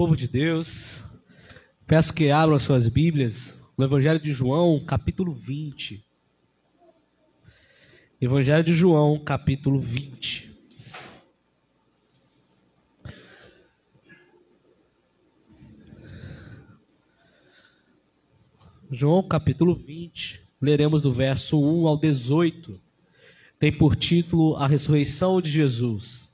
Povo de Deus, peço que abram as suas Bíblias no Evangelho de João, capítulo 20. Evangelho de João, capítulo 20. João, capítulo 20, leremos do verso 1 ao 18. Tem por título A Ressurreição de Jesus.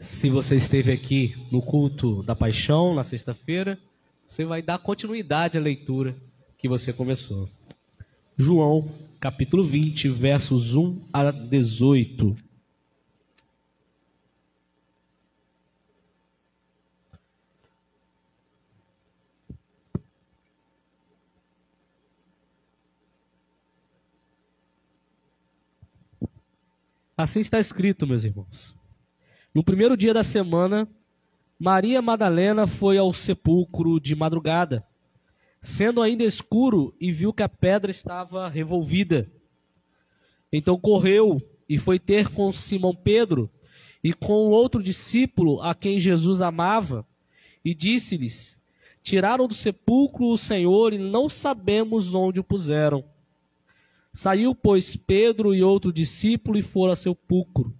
Se você esteve aqui no culto da paixão, na sexta-feira, você vai dar continuidade à leitura que você começou. João, capítulo 20, versos 1 a 18. Assim está escrito, meus irmãos. No primeiro dia da semana, Maria Madalena foi ao sepulcro de madrugada, sendo ainda escuro, e viu que a pedra estava revolvida. Então correu e foi ter com Simão Pedro e com outro discípulo a quem Jesus amava, e disse-lhes: Tiraram do sepulcro o Senhor e não sabemos onde o puseram. Saiu, pois, Pedro e outro discípulo e foram ao sepulcro.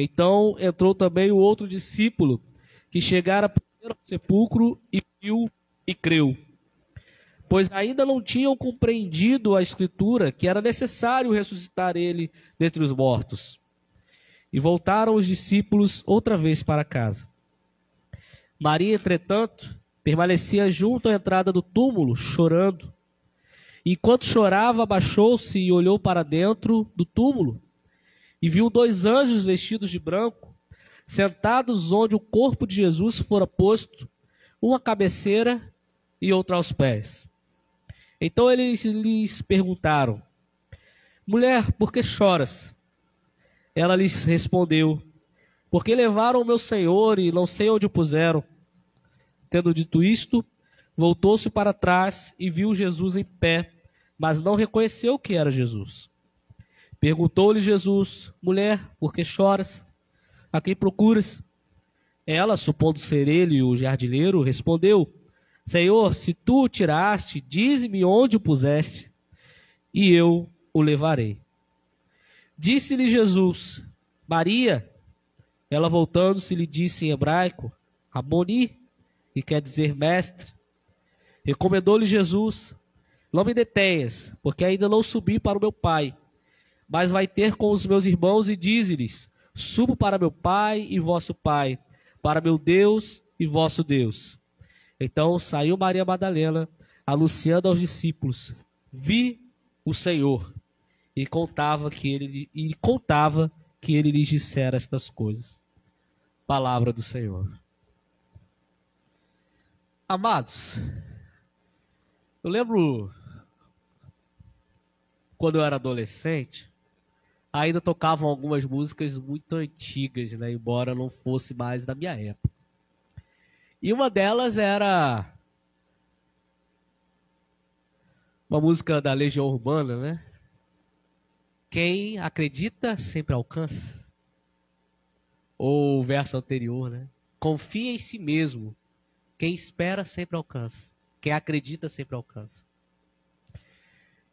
Então entrou também o outro discípulo que chegara ao sepulcro e viu e creu. Pois ainda não tinham compreendido a Escritura que era necessário ressuscitar ele dentre os mortos. E voltaram os discípulos outra vez para casa. Maria, entretanto, permanecia junto à entrada do túmulo, chorando. Enquanto chorava, abaixou-se e olhou para dentro do túmulo e viu dois anjos vestidos de branco sentados onde o corpo de Jesus fora posto, uma à cabeceira e outra aos pés. Então eles lhes perguntaram: Mulher, por que choras? Ela lhes respondeu: Porque levaram o meu senhor e não sei onde o puseram. Tendo dito isto, voltou-se para trás e viu Jesus em pé, mas não reconheceu que era Jesus. Perguntou-lhe Jesus: Mulher, por que choras? A quem procuras? Ela, supondo ser ele o jardineiro, respondeu: Senhor, se tu o tiraste, dize-me onde o puseste, e eu o levarei. Disse-lhe Jesus: Maria. Ela, voltando-se, lhe disse em hebraico: Aboni, que quer dizer mestre. Recomendou-lhe Jesus: Não me detenhas, porque ainda não subi para o meu Pai, mas vai ter com os meus irmãos e dize-lhes: Subo para meu Pai e vosso Pai, para meu Deus e vosso Deus. Então saiu Maria Madalena, anunciando aos discípulos: Vi o Senhor. E contava que ele e contava que ele lhes dissera estas coisas. Palavra do Senhor. Amados, eu lembro quando eu era adolescente, ainda tocavam algumas músicas muito antigas, né? Embora não fosse mais da minha época. E uma delas era uma música da Legião Urbana, né? Quem acredita sempre alcança. Ou o verso anterior, né? Confia em si mesmo. Quem espera sempre alcança. Quem acredita sempre alcança.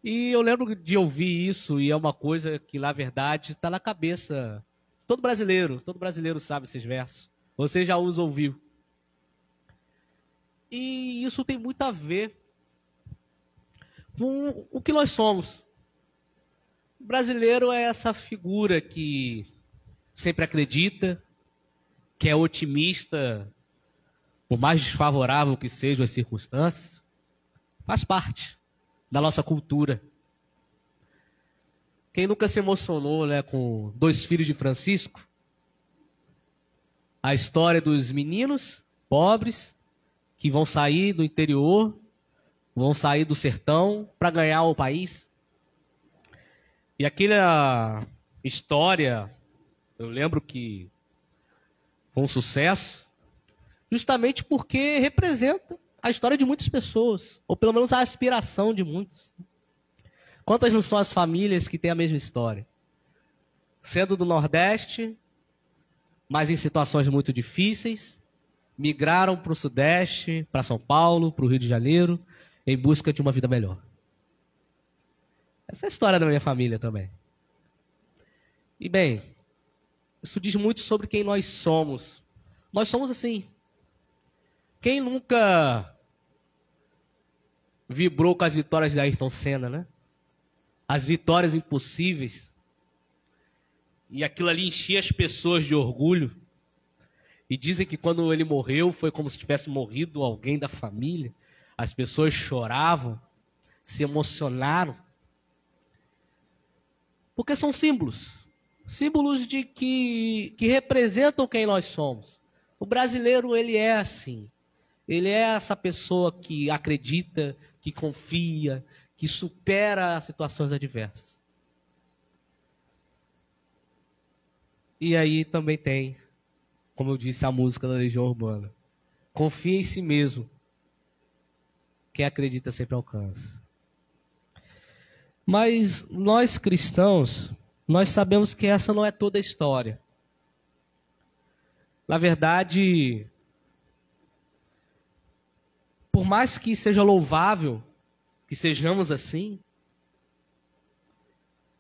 E eu lembro de ouvir isso e é uma coisa que, na verdade, está na cabeça. Todo brasileiro, todo brasileiro sabe esses versos. Você já os ouviu. E isso tem muito a ver com o que nós somos. O brasileiro é essa figura que sempre acredita, que é otimista, por mais desfavorável que sejam as circunstâncias, faz parte da nossa cultura. Quem nunca se emocionou né, com dois filhos de Francisco? a história dos meninos pobres que vão sair do interior, vão sair do sertão para ganhar o país. E aquela história, eu lembro que foi um sucesso, justamente porque representa a história de muitas pessoas, ou pelo menos a aspiração de muitos. Quantas não são as famílias que têm a mesma história? Sendo do Nordeste, mas em situações muito difíceis, migraram para o Sudeste, para São Paulo, para o Rio de Janeiro, em busca de uma vida melhor. Essa é a história da minha família também. E bem, isso diz muito sobre quem nós somos. Nós somos assim. Quem nunca vibrou com as vitórias de Ayrton Senna, né? As vitórias impossíveis. E aquilo ali enchia as pessoas de orgulho. E dizem que quando ele morreu foi como se tivesse morrido alguém da família. As pessoas choravam, se emocionaram. Porque são símbolos. Símbolos de que, que representam quem nós somos. O brasileiro, ele é assim. Ele é essa pessoa que acredita, que confia, que supera as situações adversas. E aí também tem, como eu disse, a música da Legião Urbana. Confia em si mesmo. Quem acredita sempre alcança. Mas nós cristãos, nós sabemos que essa não é toda a história. Na verdade, por mais que seja louvável que sejamos assim,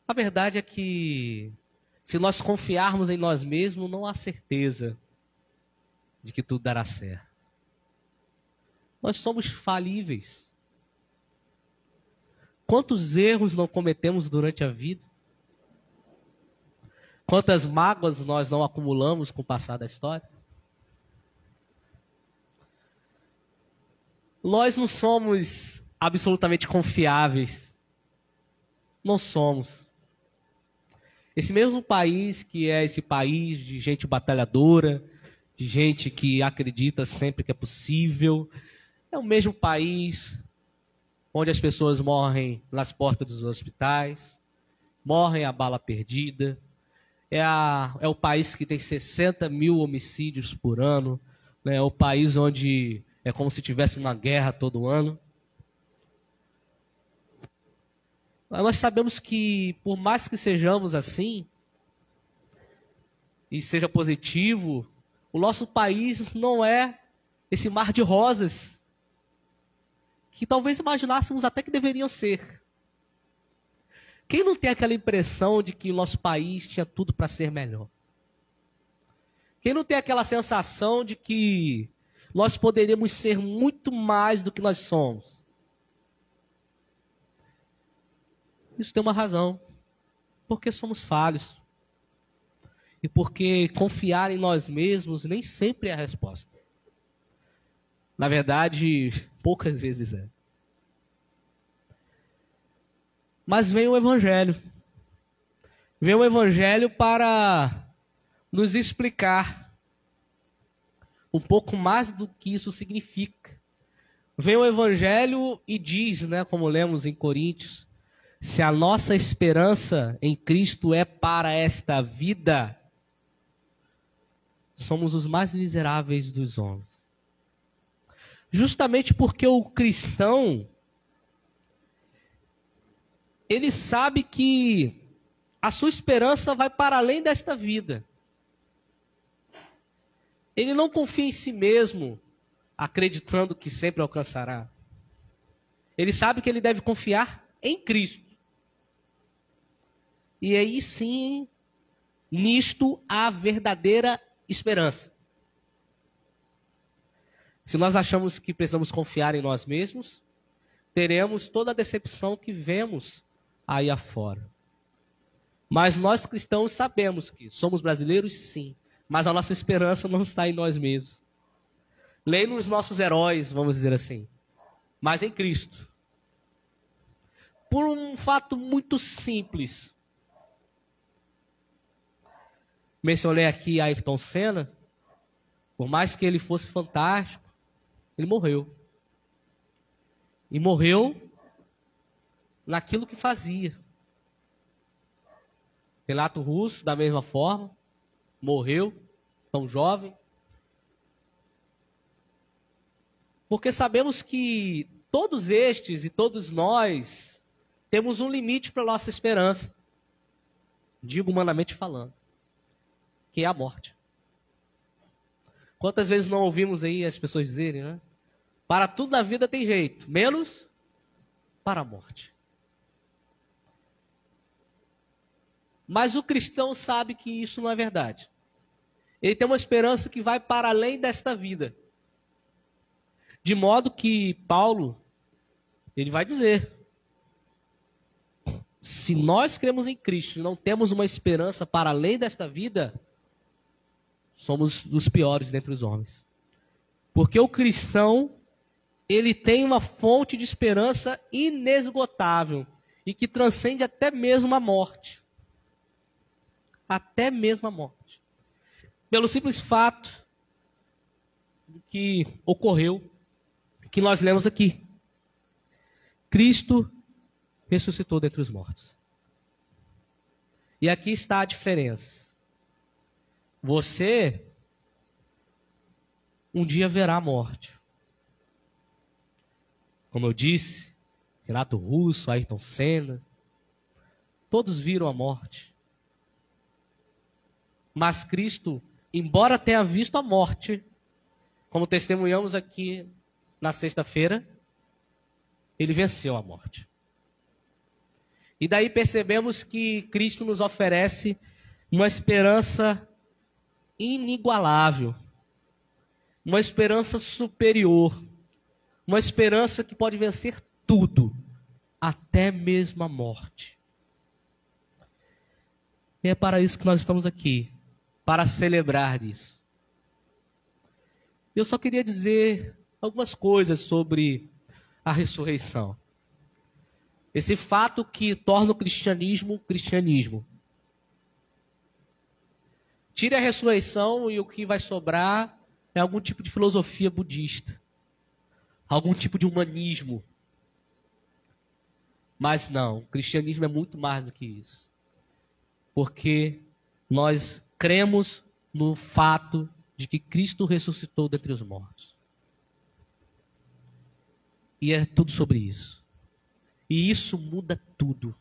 a verdade é que se nós confiarmos em nós mesmos, não há certeza de que tudo dará certo. Nós somos falíveis. Quantos erros não cometemos durante a vida? Quantas mágoas nós não acumulamos com o passar da história? Nós não somos absolutamente confiáveis. Não somos. Esse mesmo país que é esse país de gente batalhadora, de gente que acredita sempre que é possível, é o mesmo país onde as pessoas morrem nas portas dos hospitais, morrem a bala perdida. É, a, é o país que tem 60 mil homicídios por ano. Né? É o país onde é como se tivesse uma guerra todo ano. Nós sabemos que, por mais que sejamos assim, e seja positivo, o nosso país não é esse mar de rosas que talvez imaginássemos até que deveriam ser. Quem não tem aquela impressão de que o nosso país tinha tudo para ser melhor? Quem não tem aquela sensação de que nós poderíamos ser muito mais do que nós somos? Isso tem uma razão. Porque somos falhos. E porque confiar em nós mesmos nem sempre é a resposta. Na verdade, poucas vezes é. Mas vem o Evangelho. Vem o Evangelho para nos explicar um pouco mais do que isso significa. Vem o Evangelho e diz, né, como lemos em Coríntios, se a nossa esperança em Cristo é para esta vida, somos os mais miseráveis dos homens justamente porque o cristão ele sabe que a sua esperança vai para além desta vida. Ele não confia em si mesmo, acreditando que sempre alcançará. Ele sabe que ele deve confiar em Cristo. E aí sim, nisto há verdadeira esperança. Se nós achamos que precisamos confiar em nós mesmos, teremos toda a decepção que vemos aí afora. Mas nós cristãos sabemos que somos brasileiros, sim, mas a nossa esperança não está em nós mesmos. Nem nos nossos heróis, vamos dizer assim, mas em Cristo. Por um fato muito simples. Mencionei aqui Ayrton Senna, Por mais que ele fosse fantástico, ele morreu. E morreu naquilo que fazia. Renato Russo, da mesma forma, morreu, tão jovem. Porque sabemos que todos estes e todos nós temos um limite para a nossa esperança. Digo humanamente falando. Que é a morte. Quantas vezes não ouvimos aí as pessoas dizerem, né? Para tudo na vida tem jeito, menos para a morte. Mas o cristão sabe que isso não é verdade. Ele tem uma esperança que vai para além desta vida. De modo que Paulo, ele vai dizer: se nós cremos em Cristo e não temos uma esperança para além desta vida, somos dos piores dentre os homens. Porque o cristão, ele tem uma fonte de esperança inesgotável e que transcende até mesmo a morte até mesmo a morte. Pelo simples fato que ocorreu, que nós lemos aqui. Cristo ressuscitou dentre os mortos. E aqui está a diferença. Você um dia verá a morte. Como eu disse, Renato Russo, Ayrton Senna, todos viram a morte. Mas Cristo, embora tenha visto a morte, como testemunhamos aqui na sexta-feira, ele venceu a morte. E daí percebemos que Cristo nos oferece uma esperança inigualável, uma esperança superior, uma esperança que pode vencer tudo, até mesmo a morte. E é para isso que nós estamos aqui para celebrar disso. Eu só queria dizer algumas coisas sobre a ressurreição. Esse fato que torna o cristianismo cristianismo. Tire a ressurreição e o que vai sobrar é algum tipo de filosofia budista, algum tipo de humanismo. Mas não, o cristianismo é muito mais do que isso. Porque nós cremos no fato de que Cristo ressuscitou dentre os mortos. E é tudo sobre isso. E isso muda tudo.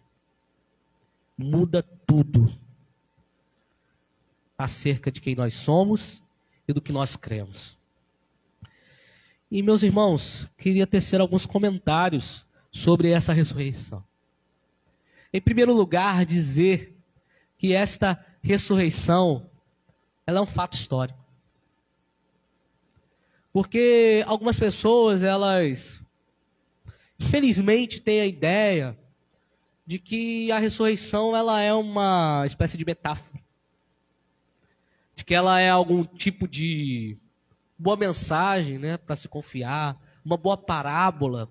Muda tudo acerca de quem nós somos e do que nós cremos. E meus irmãos, queria tecer alguns comentários sobre essa ressurreição. Em primeiro lugar, dizer que esta ressurreição, ela é um fato histórico. Porque algumas pessoas, elas, infelizmente, têm a ideia de que a ressurreição ela é uma espécie de metáfora. De que ela é algum tipo de boa mensagem né, para se confiar, uma boa parábola,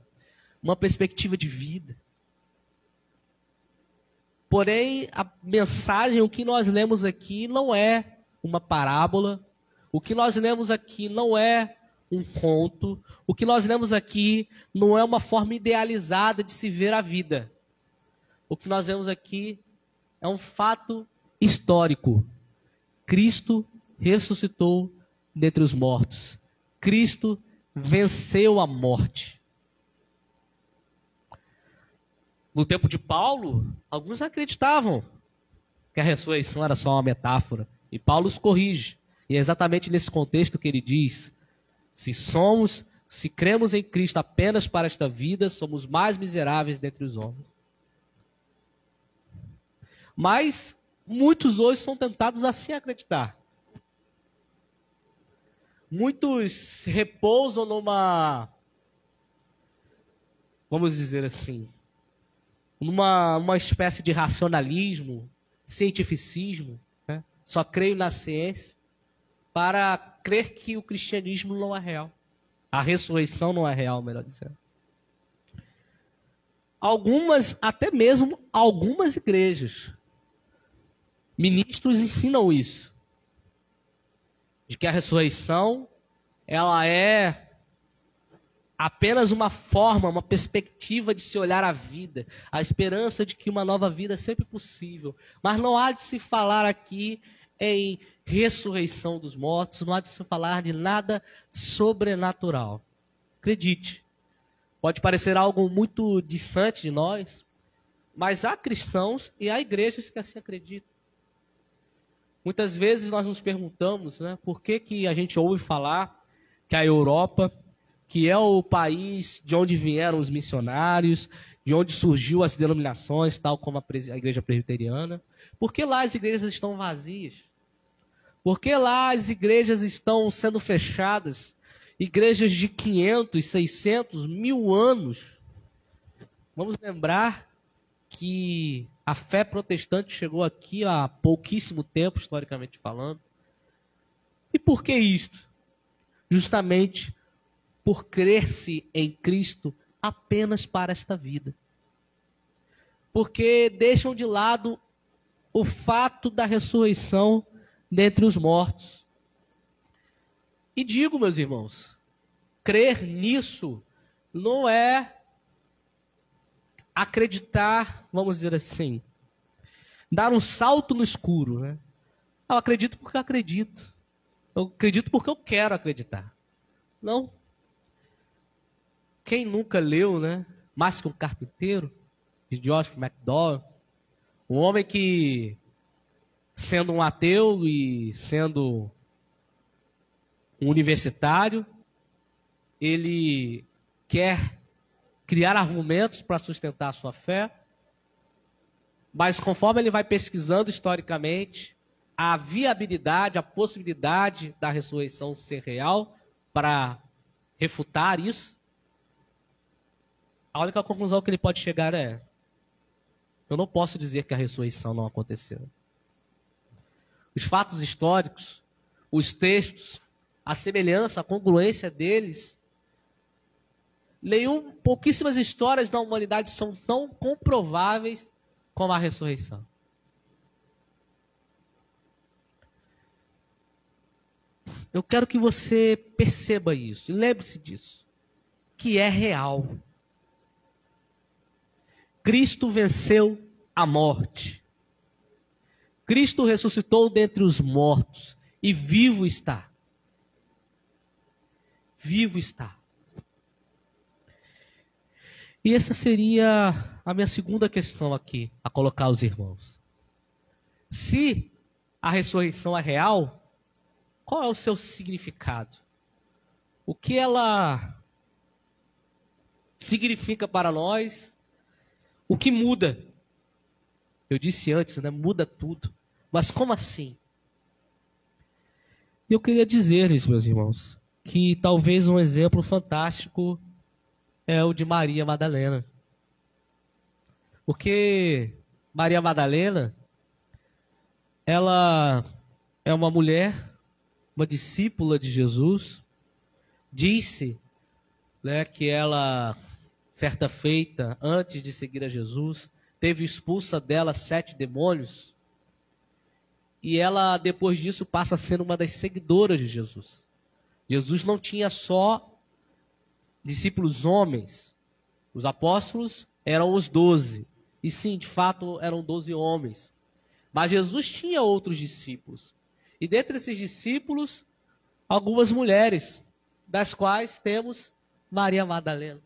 uma perspectiva de vida. Porém, a mensagem, o que nós lemos aqui, não é uma parábola. O que nós lemos aqui não é um conto. O que nós lemos aqui não é uma forma idealizada de se ver a vida. O que nós vemos aqui é um fato histórico. Cristo ressuscitou dentre os mortos. Cristo venceu a morte. No tempo de Paulo, alguns acreditavam que a ressurreição era só uma metáfora. E Paulo os corrige. E é exatamente nesse contexto que ele diz: se somos, se cremos em Cristo apenas para esta vida, somos mais miseráveis dentre os homens. Mas muitos hoje são tentados a acreditar. Muitos repousam numa, vamos dizer assim, numa uma espécie de racionalismo, cientificismo, né? só creio na ciência, para crer que o cristianismo não é real. A ressurreição não é real, melhor dizendo. Algumas, até mesmo algumas igrejas, ministros ensinam isso. de que a ressurreição ela é apenas uma forma, uma perspectiva de se olhar a vida, a esperança de que uma nova vida é sempre possível. Mas não há de se falar aqui em ressurreição dos mortos, não há de se falar de nada sobrenatural. Acredite, pode parecer algo muito distante de nós, mas há cristãos e há igrejas que assim acreditam. Muitas vezes nós nos perguntamos né, por que, que a gente ouve falar que a Europa, que é o país de onde vieram os missionários, de onde surgiu as denominações, tal como a, igreja presbiteriana, por que lá as igrejas estão vazias? Por que lá as igrejas estão sendo fechadas? Igrejas de 500, 600, mil anos. Vamos lembrar que a fé protestante chegou aqui há pouquíssimo tempo, historicamente falando. E por que isto? Justamente por crer-se em Cristo apenas para esta vida. Porque deixam de lado o fato da ressurreição dentre os mortos. E digo, meus irmãos, crer nisso não é acreditar, vamos dizer assim, dar um salto no escuro. Né? Eu acredito porque eu acredito. Eu acredito porque eu quero acreditar. Não. Quem nunca leu, né? Mais que um carpinteiro, de George McDowell, um homem que, sendo um ateu e sendo um universitário, ele quer criar argumentos para sustentar a sua fé, mas conforme ele vai pesquisando historicamente a viabilidade, a possibilidade da ressurreição ser real para refutar isso, a única conclusão que ele pode chegar é: eu não posso dizer que a ressurreição não aconteceu. Os fatos históricos, os textos, a semelhança, a congruência deles nenhum, pouquíssimas histórias da humanidade são tão comprováveis como a ressurreição. Eu quero que você perceba isso lembre-se disso, que é real. Cristo venceu a morte. Cristo ressuscitou dentre os mortos e vivo está. Vivo está. E essa seria a minha segunda questão aqui, a colocar aos irmãos. Se a ressurreição é real, qual é o seu significado? O que ela significa para nós? O que muda? Eu disse antes, né? Muda tudo. Mas como assim? Eu queria dizer-lhes, meus irmãos, que talvez um exemplo fantástico é o de Maria Madalena. Porque Maria Madalena, ela é uma mulher, uma discípula de Jesus, disse né, que ela, certa feita, antes de seguir a Jesus, teve expulsa dela sete demônios. E ela, depois disso, passa a ser uma das seguidoras de Jesus. Jesus não tinha só discípulos homens. Os apóstolos eram os doze. E sim, de fato, eram doze homens. Mas Jesus tinha outros discípulos. E dentre esses discípulos, algumas mulheres, das quais temos Maria Madalena.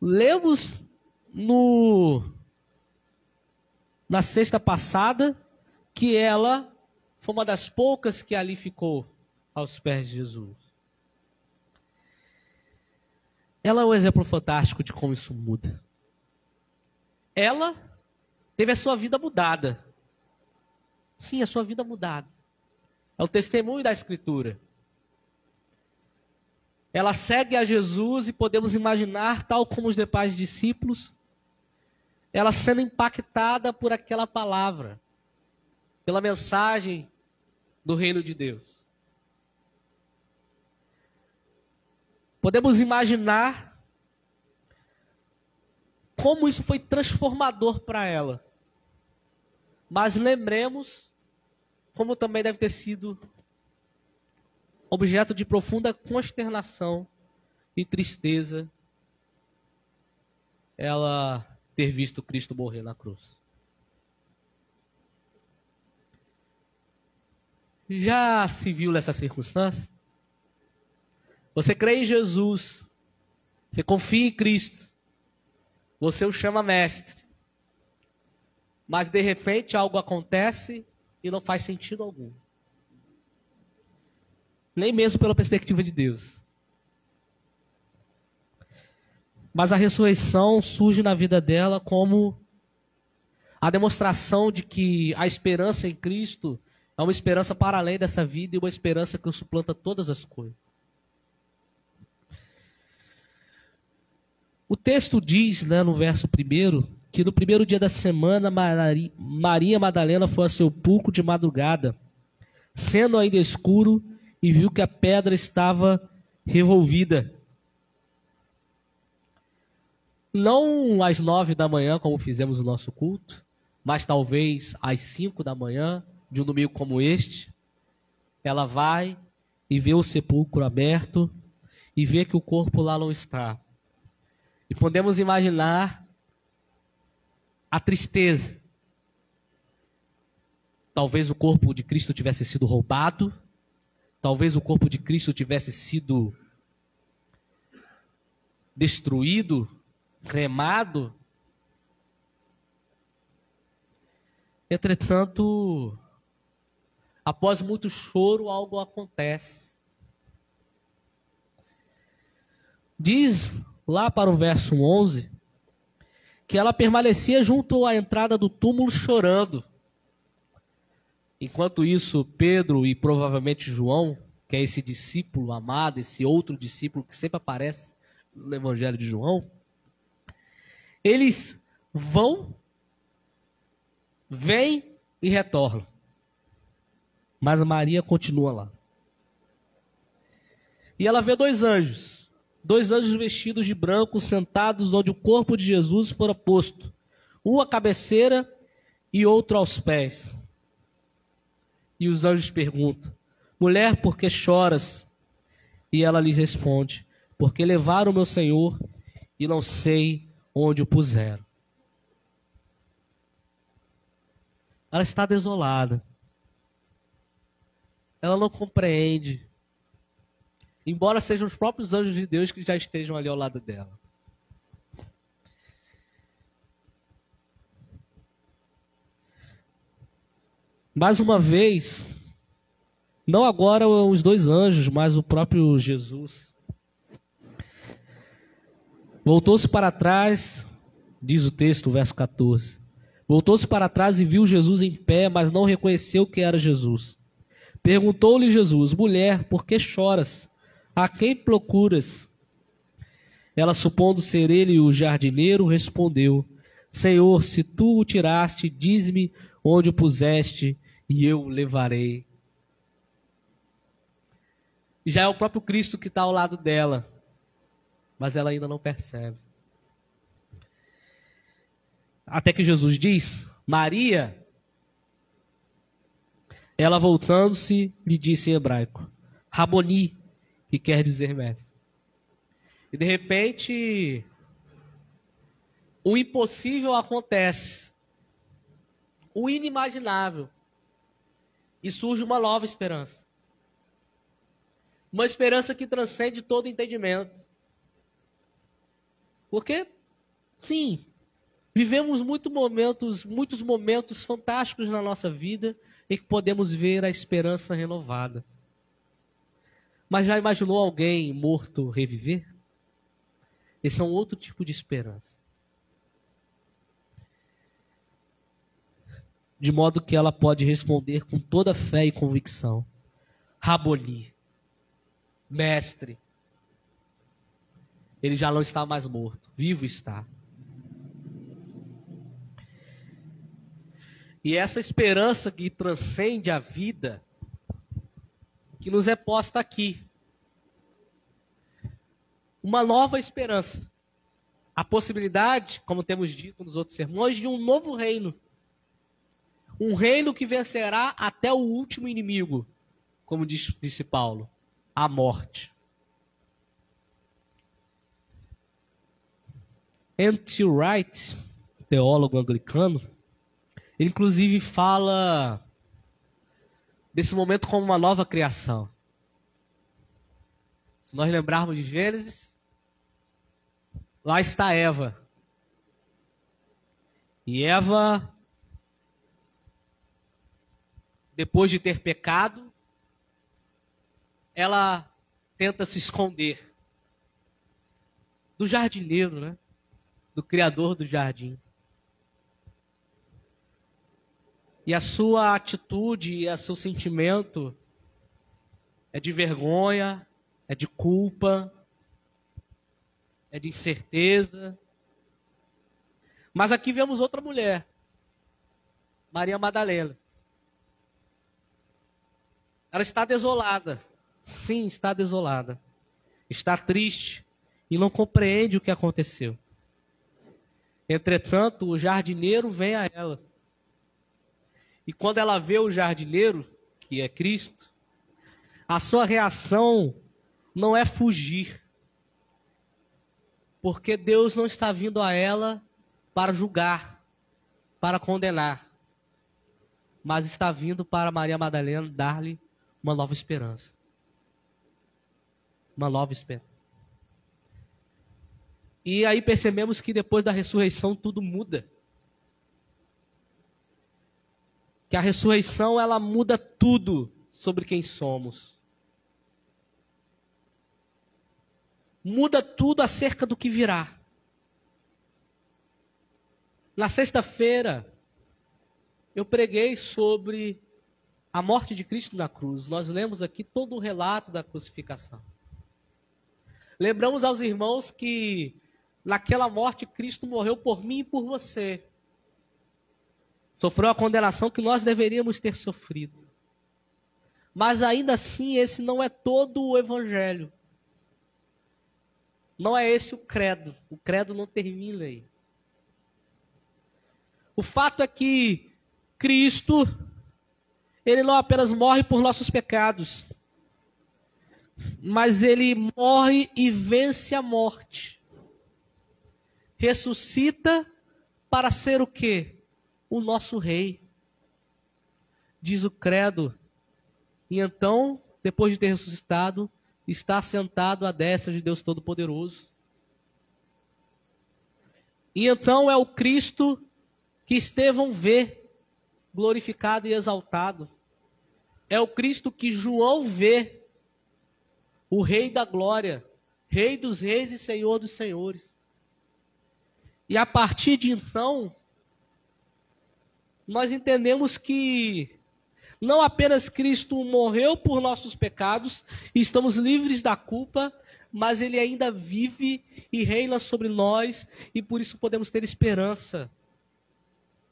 Lemos no na sexta passada que ela foi uma das poucas que ali ficou aos pés de Jesus. Ela é um exemplo fantástico de como isso muda. Ela teve a sua vida mudada. Sim, a sua vida mudada. É o testemunho da Escritura. Ela segue a Jesus e podemos imaginar, tal como os demais discípulos, ela sendo impactada por aquela palavra, pela mensagem do reino de Deus. Podemos imaginar como isso foi transformador para ela. Mas lembremos como também deve ter sido objeto de profunda consternação e tristeza ela ter visto Cristo morrer na cruz. Já se viu nessa circunstância? Você crê em Jesus, você confia em Cristo, você o chama mestre, mas de repente algo acontece e não faz sentido algum. Nem mesmo pela perspectiva de Deus. Mas a ressurreição surge na vida dela como a demonstração de que a esperança em Cristo é uma esperança para além dessa vida e uma esperança que suplanta todas as coisas. O texto diz, né, no verso primeiro, que no primeiro dia da semana Maria Madalena foi ao sepulcro de madrugada, sendo ainda escuro, e viu que a pedra estava revolvida. Não às nove da manhã, como fizemos o nosso culto, mas talvez às cinco da manhã de um domingo como este, ela vai e vê o sepulcro aberto e vê que o corpo lá não está. E podemos imaginar a tristeza. Talvez o corpo de Cristo tivesse sido roubado, talvez o corpo de Cristo tivesse sido destruído, cremado. Entretanto, após muito choro, algo acontece. Diz lá para o verso 11, que ela permanecia junto à entrada do túmulo chorando. Enquanto isso, Pedro e provavelmente João, que é esse discípulo amado, esse outro discípulo que sempre aparece no Evangelho de João, eles vão, vêm e retornam. Mas Maria continua lá. E ela vê dois anjos dois anjos vestidos de branco sentados onde o corpo de Jesus fora posto, um à cabeceira e outro aos pés. E os anjos perguntam: Mulher, por que choras? E ela lhes responde: Porque levaram meu Senhor e não sei onde o puseram. Ela está desolada. Ela não compreende embora sejam os próprios anjos de Deus que já estejam ali ao lado dela. Mais uma vez, não agora os dois anjos, mas o próprio Jesus. Voltou-se para trás, diz o texto, verso 14. Voltou-se para trás e viu Jesus em pé, mas não reconheceu que era Jesus. Perguntou-lhe Jesus: Mulher, por que choras? A quem procuras? Ela, supondo ser ele o jardineiro, respondeu: Senhor, se tu o tiraste, diz-me onde o puseste, e eu o levarei. Já é o próprio Cristo que está ao lado dela, mas ela ainda não percebe. Até que Jesus diz: Maria. Ela voltando-se, lhe disse em hebraico: Raboni, que quer dizer mestre. E de repente, o impossível acontece. O inimaginável. E surge uma nova esperança. Uma esperança que transcende todo entendimento. Porque, sim, vivemos muito momentos, muitos momentos fantásticos na nossa vida em que podemos ver a esperança renovada. Mas já imaginou alguém morto reviver? Esse é um outro tipo de esperança. De modo que ela pode responder com toda fé e convicção: Raboni, mestre. Ele já não está mais morto, vivo está. E essa esperança que transcende a vida que nos é posta aqui. Uma nova esperança. A possibilidade, como temos dito nos outros sermões, de um novo reino. Um reino que vencerá até o último inimigo, como disse, disse Paulo. a morte. N.T. Wright, teólogo anglicano, inclusive fala desse momento como uma nova criação. Se nós lembrarmos de Gênesis, lá está Eva. E Eva, depois de ter pecado, ela tenta se esconder do jardineiro, né? Do criador do jardim. E a sua atitude e o seu sentimento é de vergonha, é de culpa, é de incerteza. Mas aqui vemos outra mulher, Maria Madalena. Ela está desolada. Sim, está desolada. Está triste e não compreende o que aconteceu. Entretanto, o jardineiro vem a ela. E quando ela vê o jardineiro, que é Cristo, a sua reação não é fugir. Porque Deus não está vindo a ela para julgar, para condenar, mas está vindo para Maria Madalena dar-lhe uma nova esperança. Uma nova esperança. E aí percebemos que depois da ressurreição tudo muda. Que a ressurreição ela muda tudo sobre quem somos. Muda tudo acerca do que virá. Na sexta-feira, eu preguei sobre a morte de Cristo na cruz. Nós lemos aqui todo o relato da crucificação. Lembramos aos irmãos que naquela morte Cristo morreu por mim e por você. Sofreu a condenação que nós deveríamos ter sofrido. Mas ainda assim, esse não é todo o evangelho. Não é esse o credo. O credo não termina aí. O fato é que Cristo, ele não apenas morre por nossos pecados, mas ele morre e vence a morte. Ressuscita para ser o quê? O nosso rei. Diz o credo. E então, depois de ter ressuscitado, está sentado à destra de Deus Todo-Poderoso. E então é o Cristo que Estevão vê glorificado e exaltado. É o Cristo que João vê, o Rei da glória, Rei dos reis e Senhor dos senhores. E a partir de então, nós entendemos que não apenas Cristo morreu por nossos pecados e estamos livres da culpa, mas ele ainda vive e reina sobre nós e por isso podemos ter esperança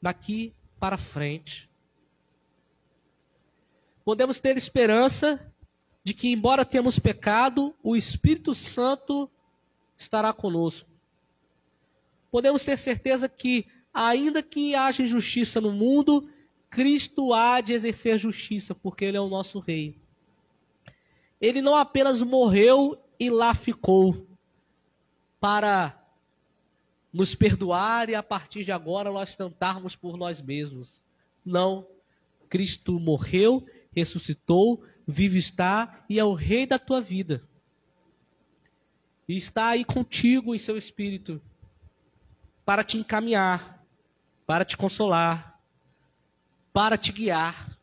daqui para frente. Podemos ter esperança de que, embora tenhamos pecado, o Espírito Santo estará conosco. Podemos ter certeza que, ainda que haja injustiça no mundo, Cristo há de exercer justiça, porque Ele é o nosso Rei. Ele não apenas morreu e lá ficou para nos perdoar e a partir de agora nós tentarmos por nós mesmos. Não. Cristo morreu, ressuscitou, vive está e é o rei da tua vida. E está aí contigo em seu espírito para te encaminhar, para te consolar, para te guiar,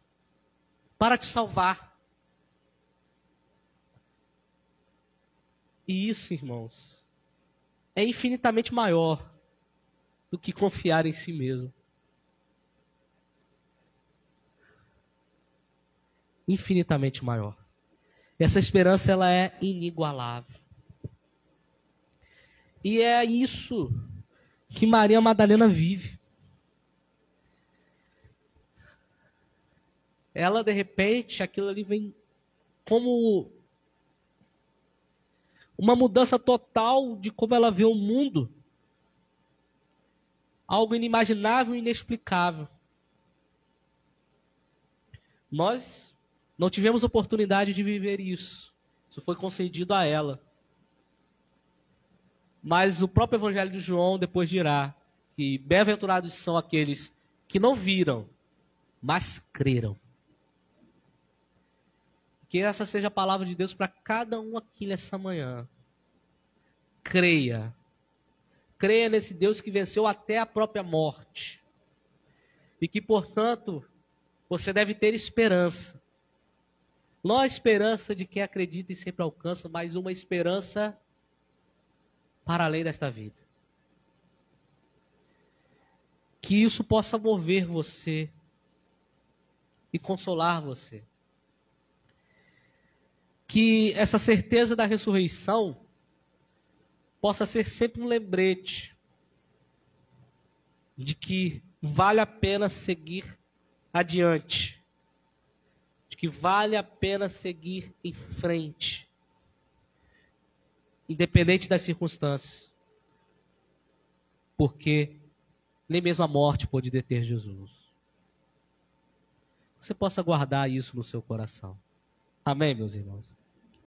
para te salvar. E isso, irmãos, é infinitamente maior do que confiar em si mesmo. Infinitamente maior. Essa esperança ela é inigualável. E é isso que Maria Madalena vive. Ela de repente, aquilo ali vem como uma mudança total de como ela vê o mundo. Algo inimaginável e inexplicável. Nós não tivemos oportunidade de viver isso. Isso foi concedido a ela. Mas o próprio Evangelho de João depois dirá que bem-aventurados são aqueles que não viram, mas creram. Que essa seja a palavra de Deus para cada um aqui nessa manhã. Creia. Creia nesse Deus que venceu até a própria morte. E que, portanto, você deve ter esperança. Não a esperança de quem acredita e sempre alcança, mas uma esperança para além desta vida. Que isso possa mover você e consolar você. Que essa certeza da ressurreição possa ser sempre um lembrete de que vale a pena seguir adiante, de que vale a pena seguir em frente, independente das circunstâncias, porque nem mesmo a morte pode deter Jesus. Você possa guardar isso no seu coração. Amém, meus irmãos?